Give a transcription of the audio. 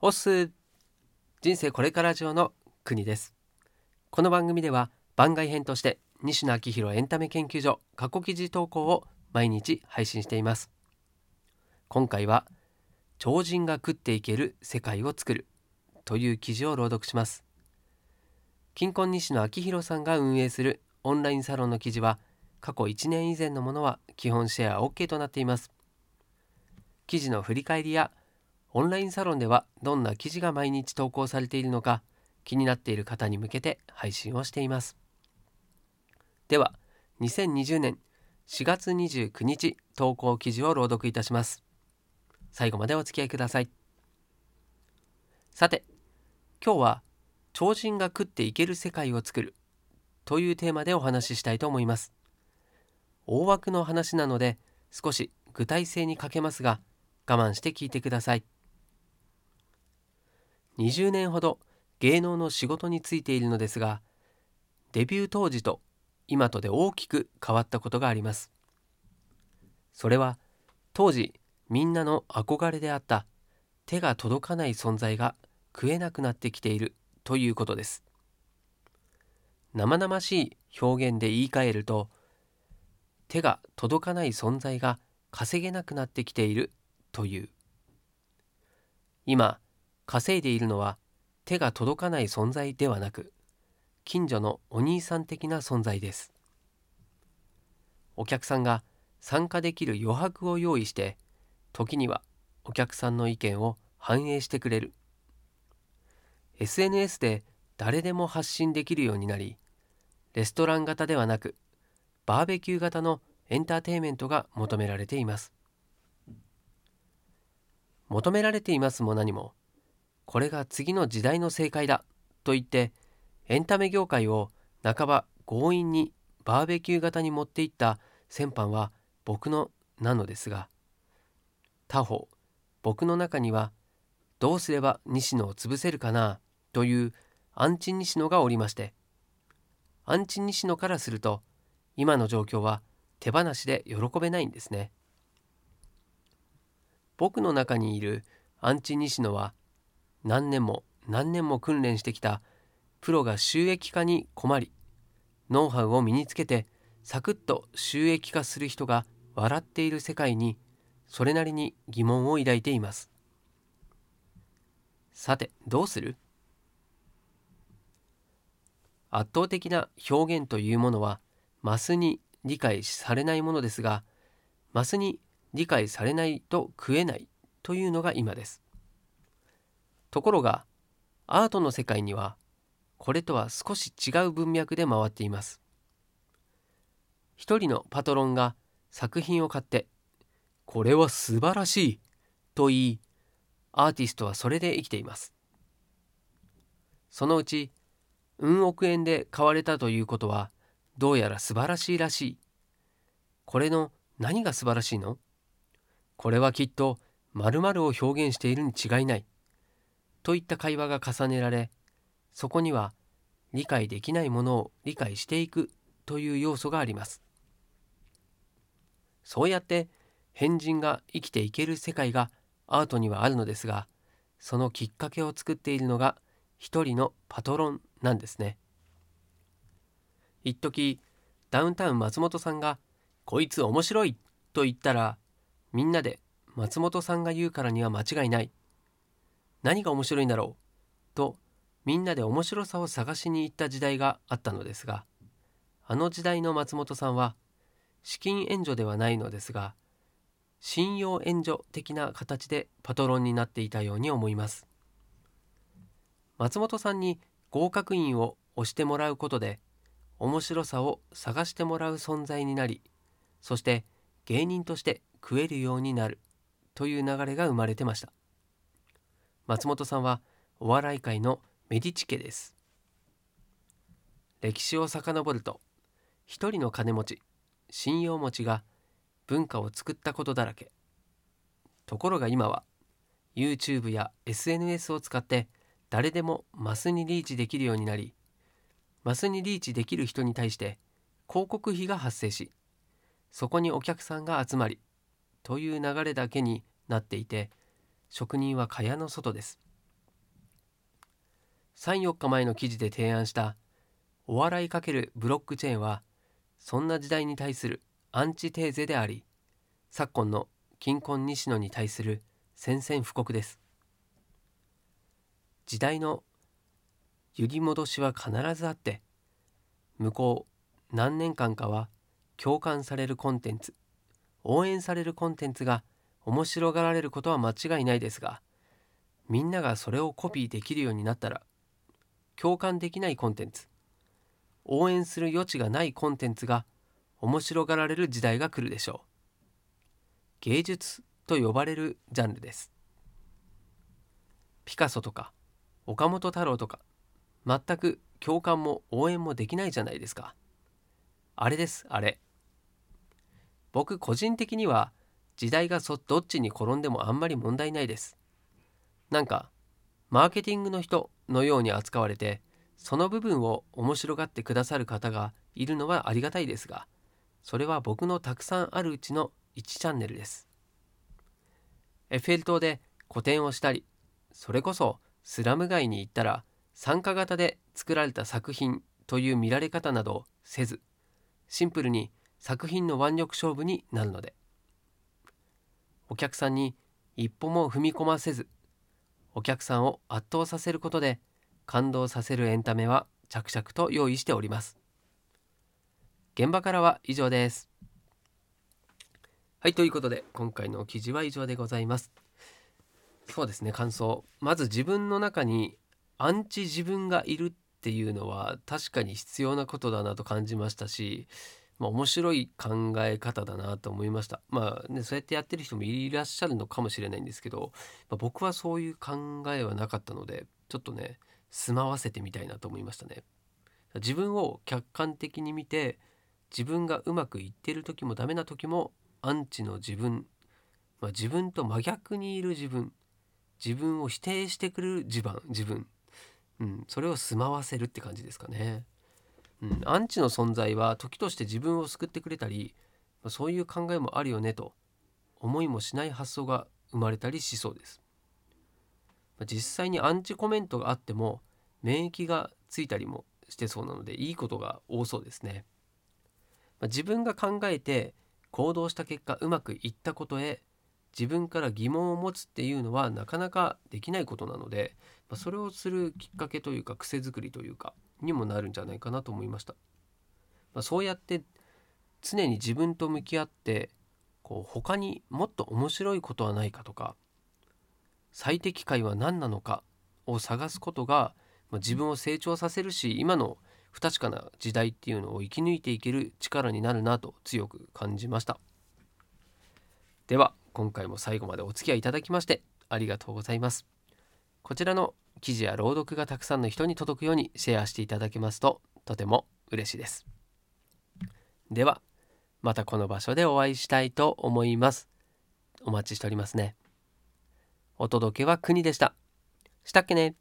オス人生これから上の国です。この番組では番外編として西野昭弘エンタメ研究所過去記事投稿を毎日配信しています。今回は超人が食っていける世界を作るという記事を朗読します。金婚西野昭弘さんが運営するオンラインサロンの記事は過去1年以前のものは基本シェア OK となっています。記事の振り返りやオンラインサロンではどんな記事が毎日投稿されているのか気になっている方に向けて配信をしています。では2020年4月29日投稿記事を朗読いたします。最後までお付き合いください。さて今日は超人が食っていける世界を作るというテーマでお話ししたいと思います。大枠の話なので少し具体性に欠けますが我慢して聞いてください。20年ほど芸能の仕事に就いているのですがデビュー当時と今とで大きく変わったことがあります。それは当時みんなの憧れであった手が届かない存在が食えなくなってきているということです。生々しい表現で言い換えると手が届かない存在が稼げなくなってきているという。今稼いでいるのは手が届かない存在ではなく近所のお兄さん的な存在です。お客さんが参加できる余白を用意して時にはお客さんの意見を反映してくれる。SNS で誰でも発信できるようになりレストラン型ではなくバーベキュー型のエンターテインメントが求められています。求められていますも何もこれが次の時代の正解だ。と言ってエンタメ業界を半ば強引にバーベキュー型に持っていった先般は僕のなのですが他方僕の中にはどうすれば西野を潰せるかなというアンチ西野がおりましてアンチ西野からすると今の状況は手放しで喜べないんですね。僕の中にいるアンチ西野は何年も何年も訓練してきたプロが収益化に困りノウハウを身につけてサクッと収益化する人が笑っている世界にそれなりに疑問を抱いています。さてどうする？圧倒的な表現というものはマスに理解されないものですがマスに理解されないと食えないというのが今です。ところがアートの世界にはこれとは少し違う文脈で回っています。一人のパトロンが作品を買って「これは素晴らしい」と言いアーティストはそれで生きています。そのうち運億円で買われたということはどうやら素晴らしいらしい。これの何が素晴らしいの？これはきっと〇〇を表現しているに違いない。といった会話が重ねられそこには理解できないものを理解していくという要素がありますそうやって変人が生きていける世界がアートにはあるのですがそのきっかけを作っているのが一人のパトロンなんですね一時ダウンタウン松本さんが「こいつ面白い!」と言ったらみんなで松本さんが言うからには間違いない何が面白いんだろう？とみんなで面白さを探しに行った時代があったのですがあの時代の松本さんは資金援助ではないのですが信用援助的な形でパトロンになっていたように思います。松本さんに合格員を押してもらうことで面白さを探してもらう存在になりそして芸人として食えるようになるという流れが生まれてました。松本さんはお笑い界のメディチ家です。歴史を遡ると一人の金持ち信用持ちが文化を作ったことだらけ。ところが今は YouTube や SNS を使って誰でもマスにリーチできるようになりマスにリーチできる人に対して広告費が発生しそこにお客さんが集まりという流れだけになっていて職人は蚊帳の外です。34日前の記事で提案したお笑い×ブロックチェーンはそんな時代に対するアンチテーゼであり昨今の金婚西野に対する宣戦布告です。時代の揺り戻しは必ずあって向こう何年間かは共感されるコンテンツ応援されるコンテンツが面白がられることは間違いないですがみんながそれをコピーできるようになったら共感できないコンテンツ応援する余地がないコンテンツが面白がられる時代が来るでしょう。芸術と呼ばれるジャンルです。ピカソとか岡本太郎とか全く共感も応援もできないじゃないですか。あれですあれ。僕個人的には時代がそどっちに転んでもあんまり問題ないです。なんかマーケティングの人のように扱われてその部分を面白がってくださる方がいるのはありがたいですがそれは僕のたくさんあるうちの1チャンネルです。エッフェル塔で個展をしたりそれこそスラム街に行ったら参加型で作られた作品という見られ方などせずシンプルに作品の腕力勝負になるので。お客さんに一歩も踏み込ませずお客さんを圧倒させることで感動させるエンタメは着々と用意しております。現場からは以上です。はいということで今回の記事は以上でございます。そうですね感想。まず自分の中にアンチ自分がいるっていうのは確かに必要なことだなと感じましたしまあ、面白い考え方だなと思いました。まあねそうやってやってる人もいらっしゃるのかもしれないんですけど、まあ、僕はそういう考えはなかったのでちょっとね住まわせてみたいなと思いましたね。自分を客観的に見て自分がうまくいってる時もダメな時もアンチの自分、まあ、自分と真逆にいる自分自分を否定してくる自分自分、うん、それを住まわせるって感じですかね。うん、アンチの存在は時として自分を救ってくれたりそういう考えもあるよねと思いもしない発想が生まれたりしそうです。実際にアンチコメントがあっても免疫がついたりもしてそうなのでいいことが多そうですね。自分が考えて行動した結果うまくいったことへ自分から疑問を持つっていうのはなかなかできないことなのでそれをするきっかけというか癖づくりというかにもなるんじゃないかなと思いました。まあ、そうやって常に自分と向き合ってこう他にもっと面白いことはないかとか最適解は何なのかを探すことが、まあ、自分を成長させるし今の不確かな時代っていうのを生き抜いていける力になるなと強く感じましたでは今回も最後までお付き合いいただきましてありがとうございますこちらの記事や朗読がたくさんの人に届くようにシェアしていただけますととても嬉しいです。ではまたこの場所でお会いしたいと思います。お待ちしておりますね。お届けは国でした。したっけね。